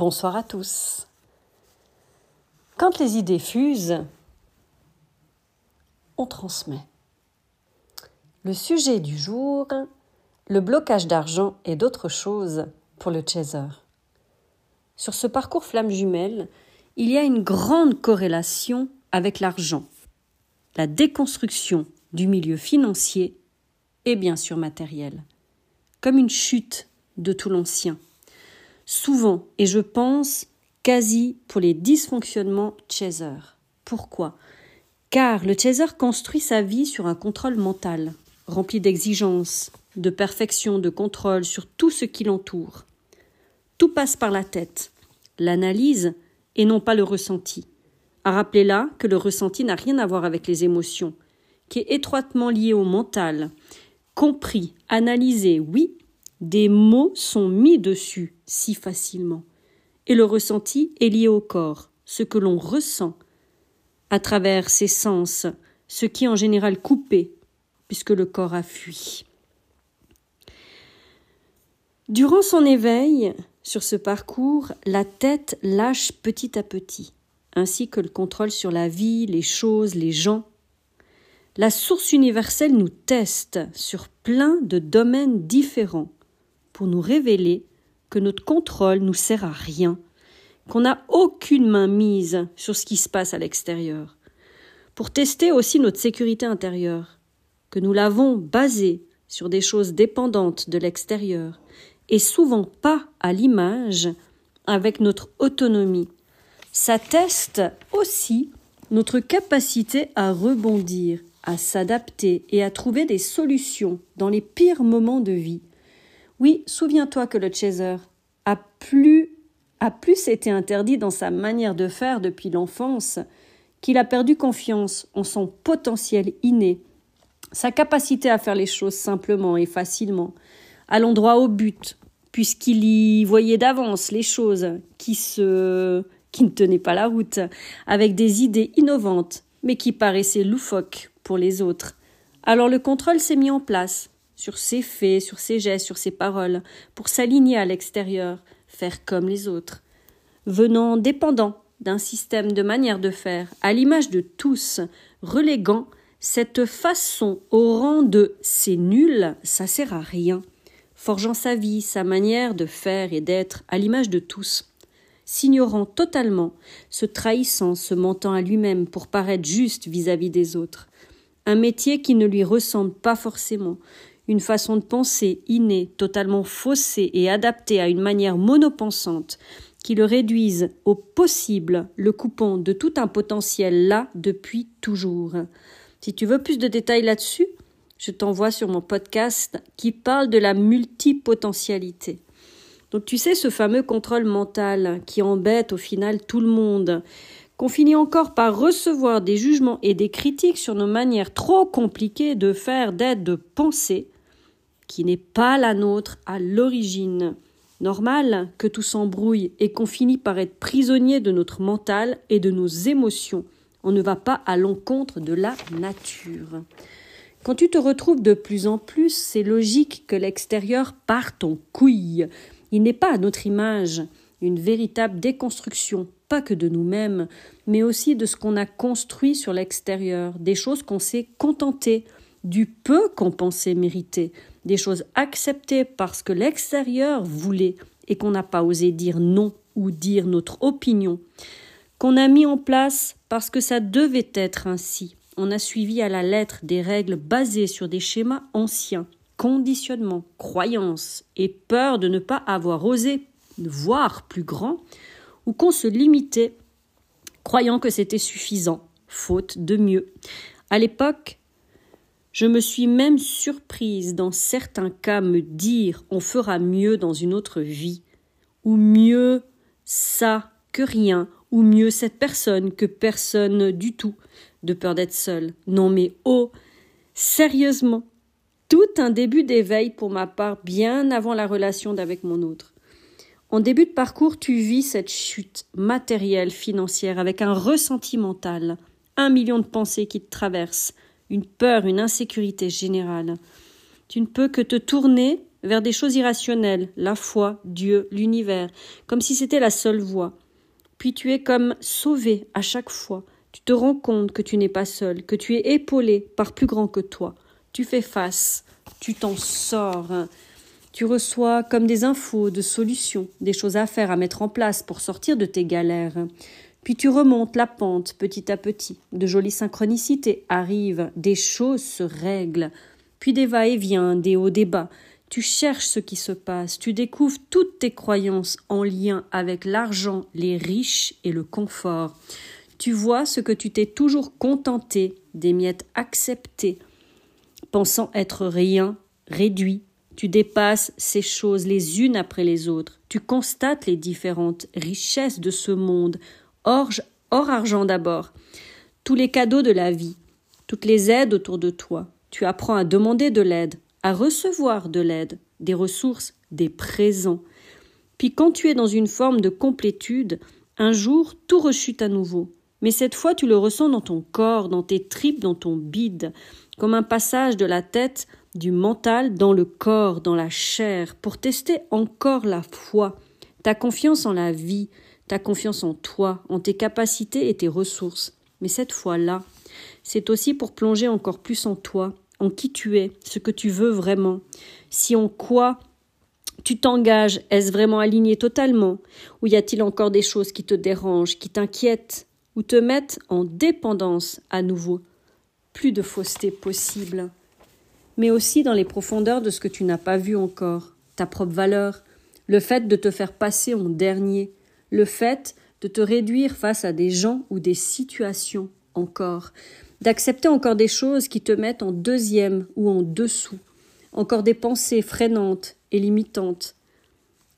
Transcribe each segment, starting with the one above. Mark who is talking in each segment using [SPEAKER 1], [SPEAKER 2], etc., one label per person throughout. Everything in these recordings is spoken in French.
[SPEAKER 1] Bonsoir à tous. Quand les idées fusent, on transmet. Le sujet du jour, le blocage d'argent et d'autres choses pour le chaser. Sur ce parcours flamme jumelle, il y a une grande corrélation avec l'argent, la déconstruction du milieu financier et bien sûr matériel, comme une chute de tout l'ancien. Souvent, et je pense quasi pour les dysfonctionnements chaser. Pourquoi? Car le chaser construit sa vie sur un contrôle mental, rempli d'exigences, de perfection, de contrôle sur tout ce qui l'entoure. Tout passe par la tête, l'analyse et non pas le ressenti. À rappeler là que le ressenti n'a rien à voir avec les émotions, qui est étroitement lié au mental. Compris, analysé, oui, des mots sont mis dessus si facilement. Et le ressenti est lié au corps, ce que l'on ressent à travers ses sens, ce qui en général coupé, puisque le corps a fui. Durant son éveil, sur ce parcours, la tête lâche petit à petit, ainsi que le contrôle sur la vie, les choses, les gens. La source universelle nous teste sur plein de domaines différents pour nous révéler que notre contrôle nous sert à rien, qu'on n'a aucune main mise sur ce qui se passe à l'extérieur, pour tester aussi notre sécurité intérieure, que nous l'avons basée sur des choses dépendantes de l'extérieur, et souvent pas à l'image avec notre autonomie. Ça teste aussi notre capacité à rebondir, à s'adapter et à trouver des solutions dans les pires moments de vie. Oui, souviens-toi que le chaser a plus, a plus été interdit dans sa manière de faire depuis l'enfance qu'il a perdu confiance en son potentiel inné, sa capacité à faire les choses simplement et facilement, allons droit au but, puisqu'il y voyait d'avance les choses qui se qui ne tenaient pas la route, avec des idées innovantes, mais qui paraissaient loufoques pour les autres. Alors le contrôle s'est mis en place, sur ses faits, sur ses gestes, sur ses paroles, pour s'aligner à l'extérieur, faire comme les autres. Venant dépendant d'un système de manière de faire, à l'image de tous, reléguant cette façon au rang de c'est nul, ça sert à rien forgeant sa vie, sa manière de faire et d'être à l'image de tous, s'ignorant totalement, se trahissant, se mentant à lui-même pour paraître juste vis-à-vis des autres. Un métier qui ne lui ressemble pas forcément, une façon de penser innée, totalement faussée et adaptée à une manière monopensante, qui le réduise au possible, le coupant de tout un potentiel là depuis toujours. Si tu veux plus de détails là-dessus, je t'envoie sur mon podcast qui parle de la multipotentialité. Donc tu sais ce fameux contrôle mental qui embête au final tout le monde, qu'on finit encore par recevoir des jugements et des critiques sur nos manières trop compliquées de faire, d'être, de penser, qui n'est pas la nôtre à l'origine. Normal que tout s'embrouille et qu'on finit par être prisonnier de notre mental et de nos émotions. On ne va pas à l'encontre de la nature. Quand tu te retrouves de plus en plus, c'est logique que l'extérieur parte en couille. Il n'est pas à notre image une véritable déconstruction, pas que de nous-mêmes, mais aussi de ce qu'on a construit sur l'extérieur, des choses qu'on s'est contenté, du peu qu'on pensait mériter, des choses acceptées parce que l'extérieur voulait et qu'on n'a pas osé dire non ou dire notre opinion, qu'on a mis en place parce que ça devait être ainsi, on a suivi à la lettre des règles basées sur des schémas anciens, conditionnements, croyances et peur de ne pas avoir osé voir plus grand, ou qu'on se limitait, croyant que c'était suffisant, faute de mieux. À l'époque, je me suis même surprise dans certains cas me dire on fera mieux dans une autre vie, ou mieux ça que rien, ou mieux cette personne que personne du tout, de peur d'être seule. Non mais oh, sérieusement, tout un début d'éveil pour ma part bien avant la relation d'avec mon autre. En début de parcours, tu vis cette chute matérielle, financière, avec un ressenti mental, un million de pensées qui te traversent, une peur, une insécurité générale. Tu ne peux que te tourner vers des choses irrationnelles, la foi, Dieu, l'univers, comme si c'était la seule voie. Puis tu es comme sauvé à chaque fois. Tu te rends compte que tu n'es pas seul, que tu es épaulé par plus grand que toi. Tu fais face, tu t'en sors. Tu reçois comme des infos de solutions, des choses à faire, à mettre en place pour sortir de tes galères. Puis tu remontes la pente petit à petit. De jolies synchronicités arrivent, des choses se règlent. Puis des va-et-vient, des hauts, des bas. Tu cherches ce qui se passe, tu découvres toutes tes croyances en lien avec l'argent, les riches et le confort. Tu vois ce que tu t'es toujours contenté, des miettes acceptées, pensant être rien, réduit. Tu dépasses ces choses les unes après les autres. Tu constates les différentes richesses de ce monde, hors, argent d'abord, tous les cadeaux de la vie, toutes les aides autour de toi. Tu apprends à demander de l'aide, à recevoir de l'aide, des ressources, des présents. Puis quand tu es dans une forme de complétude, un jour tout rechute à nouveau. Mais cette fois tu le ressens dans ton corps, dans tes tripes, dans ton bide, comme un passage de la tête, du mental dans le corps, dans la chair, pour tester encore la foi, ta confiance en la vie, ta confiance en toi, en tes capacités et tes ressources. Mais cette fois-là, c'est aussi pour plonger encore plus en toi, en qui tu es, ce que tu veux vraiment, si en quoi tu t'engages, est-ce vraiment aligné totalement, ou y a-t-il encore des choses qui te dérangent, qui t'inquiètent, ou te mettent en dépendance à nouveau? Plus de fausseté possible, mais aussi dans les profondeurs de ce que tu n'as pas vu encore, ta propre valeur, le fait de te faire passer en dernier, le fait de te réduire face à des gens ou des situations encore, d'accepter encore des choses qui te mettent en deuxième ou en dessous, encore des pensées freinantes et limitantes,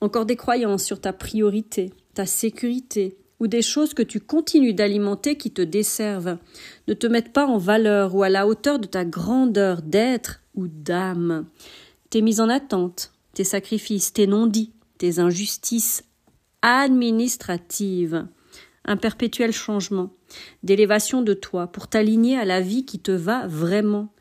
[SPEAKER 1] encore des croyances sur ta priorité, ta sécurité, ou des choses que tu continues d'alimenter qui te desservent, ne te mettent pas en valeur ou à la hauteur de ta grandeur d'être ou d'âme. Tes mises en attente, tes sacrifices, tes non-dits, tes injustices administratives, un perpétuel changement, d'élévation de toi pour t'aligner à la vie qui te va vraiment.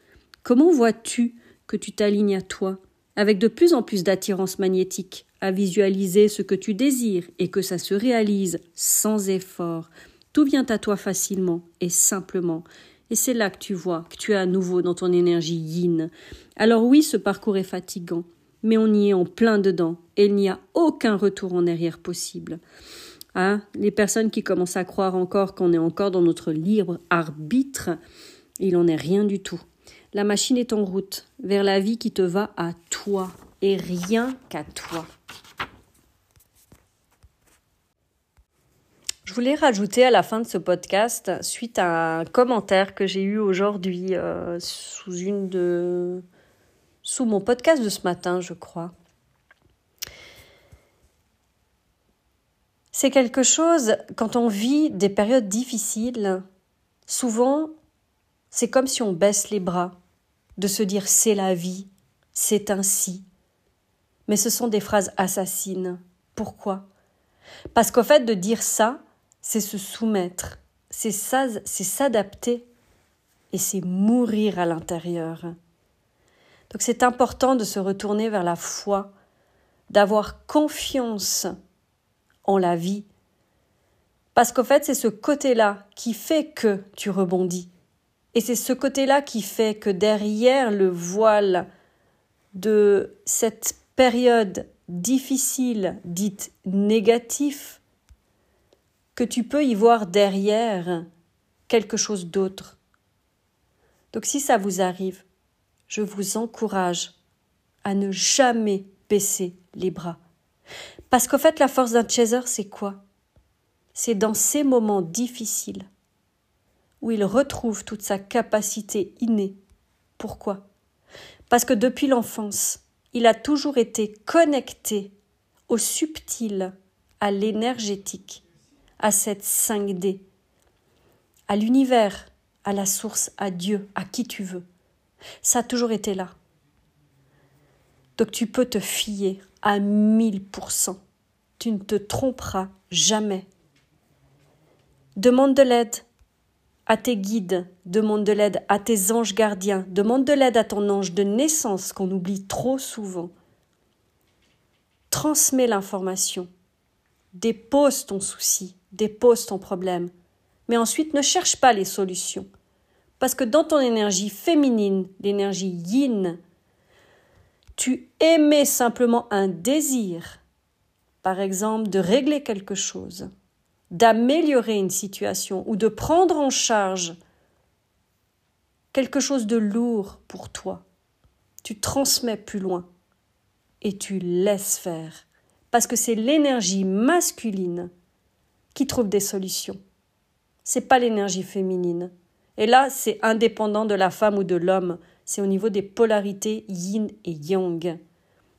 [SPEAKER 1] Comment vois-tu que tu t'alignes à toi, avec de plus en plus d'attirance magnétique, à visualiser ce que tu désires et que ça se réalise sans effort. Tout vient à toi facilement et simplement. Et c'est là que tu vois que tu es à nouveau dans ton énergie yin. Alors oui, ce parcours est fatigant, mais on y est en plein dedans et il n'y a aucun retour en arrière possible. Hein, les personnes qui commencent à croire encore qu'on est encore dans notre libre arbitre, il n'en est rien du tout. La machine est en route vers la vie qui te va à toi et rien qu'à toi. Je voulais rajouter à la fin de ce podcast, suite à un commentaire que j'ai eu aujourd'hui euh, sous une de sous mon podcast de ce matin, je crois. C'est quelque chose, quand on vit des périodes difficiles, souvent, c'est comme si on baisse les bras, de se dire c'est la vie, c'est ainsi. Mais ce sont des phrases assassines. Pourquoi? Parce qu'au fait de dire ça, c'est se soumettre, c'est s'adapter et c'est mourir à l'intérieur. Donc c'est important de se retourner vers la foi, d'avoir confiance en la vie. Parce qu'au fait, c'est ce côté-là qui fait que tu rebondis. Et c'est ce côté-là qui fait que derrière le voile de cette période difficile, dite négative, que tu peux y voir derrière quelque chose d'autre. Donc si ça vous arrive, je vous encourage à ne jamais baisser les bras. Parce qu'au fait, la force d'un chaser, c'est quoi? C'est dans ces moments difficiles où il retrouve toute sa capacité innée. Pourquoi? Parce que depuis l'enfance, il a toujours été connecté au subtil, à l'énergétique, à cette 5D, à l'univers, à la source, à Dieu, à qui tu veux. Ça a toujours été là. Donc tu peux te fier à mille pour cent. Tu ne te tromperas jamais. Demande de l'aide à tes guides, demande de l'aide à tes anges gardiens, demande de l'aide à ton ange de naissance qu'on oublie trop souvent. transmets l'information, dépose ton souci, dépose ton problème, mais ensuite ne cherche pas les solutions. Parce que dans ton énergie féminine, l'énergie yin, tu émets simplement un désir, par exemple, de régler quelque chose, d'améliorer une situation ou de prendre en charge quelque chose de lourd pour toi. Tu transmets plus loin et tu laisses faire. Parce que c'est l'énergie masculine qui trouve des solutions. C'est pas l'énergie féminine. Et là, c'est indépendant de la femme ou de l'homme. C'est au niveau des polarités yin et yang.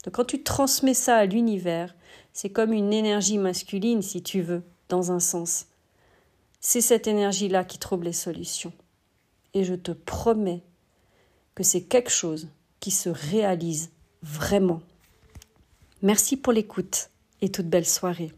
[SPEAKER 1] Donc quand tu transmets ça à l'univers, c'est comme une énergie masculine, si tu veux, dans un sens. C'est cette énergie-là qui trouve les solutions. Et je te promets que c'est quelque chose qui se réalise vraiment. Merci pour l'écoute et toute belle soirée.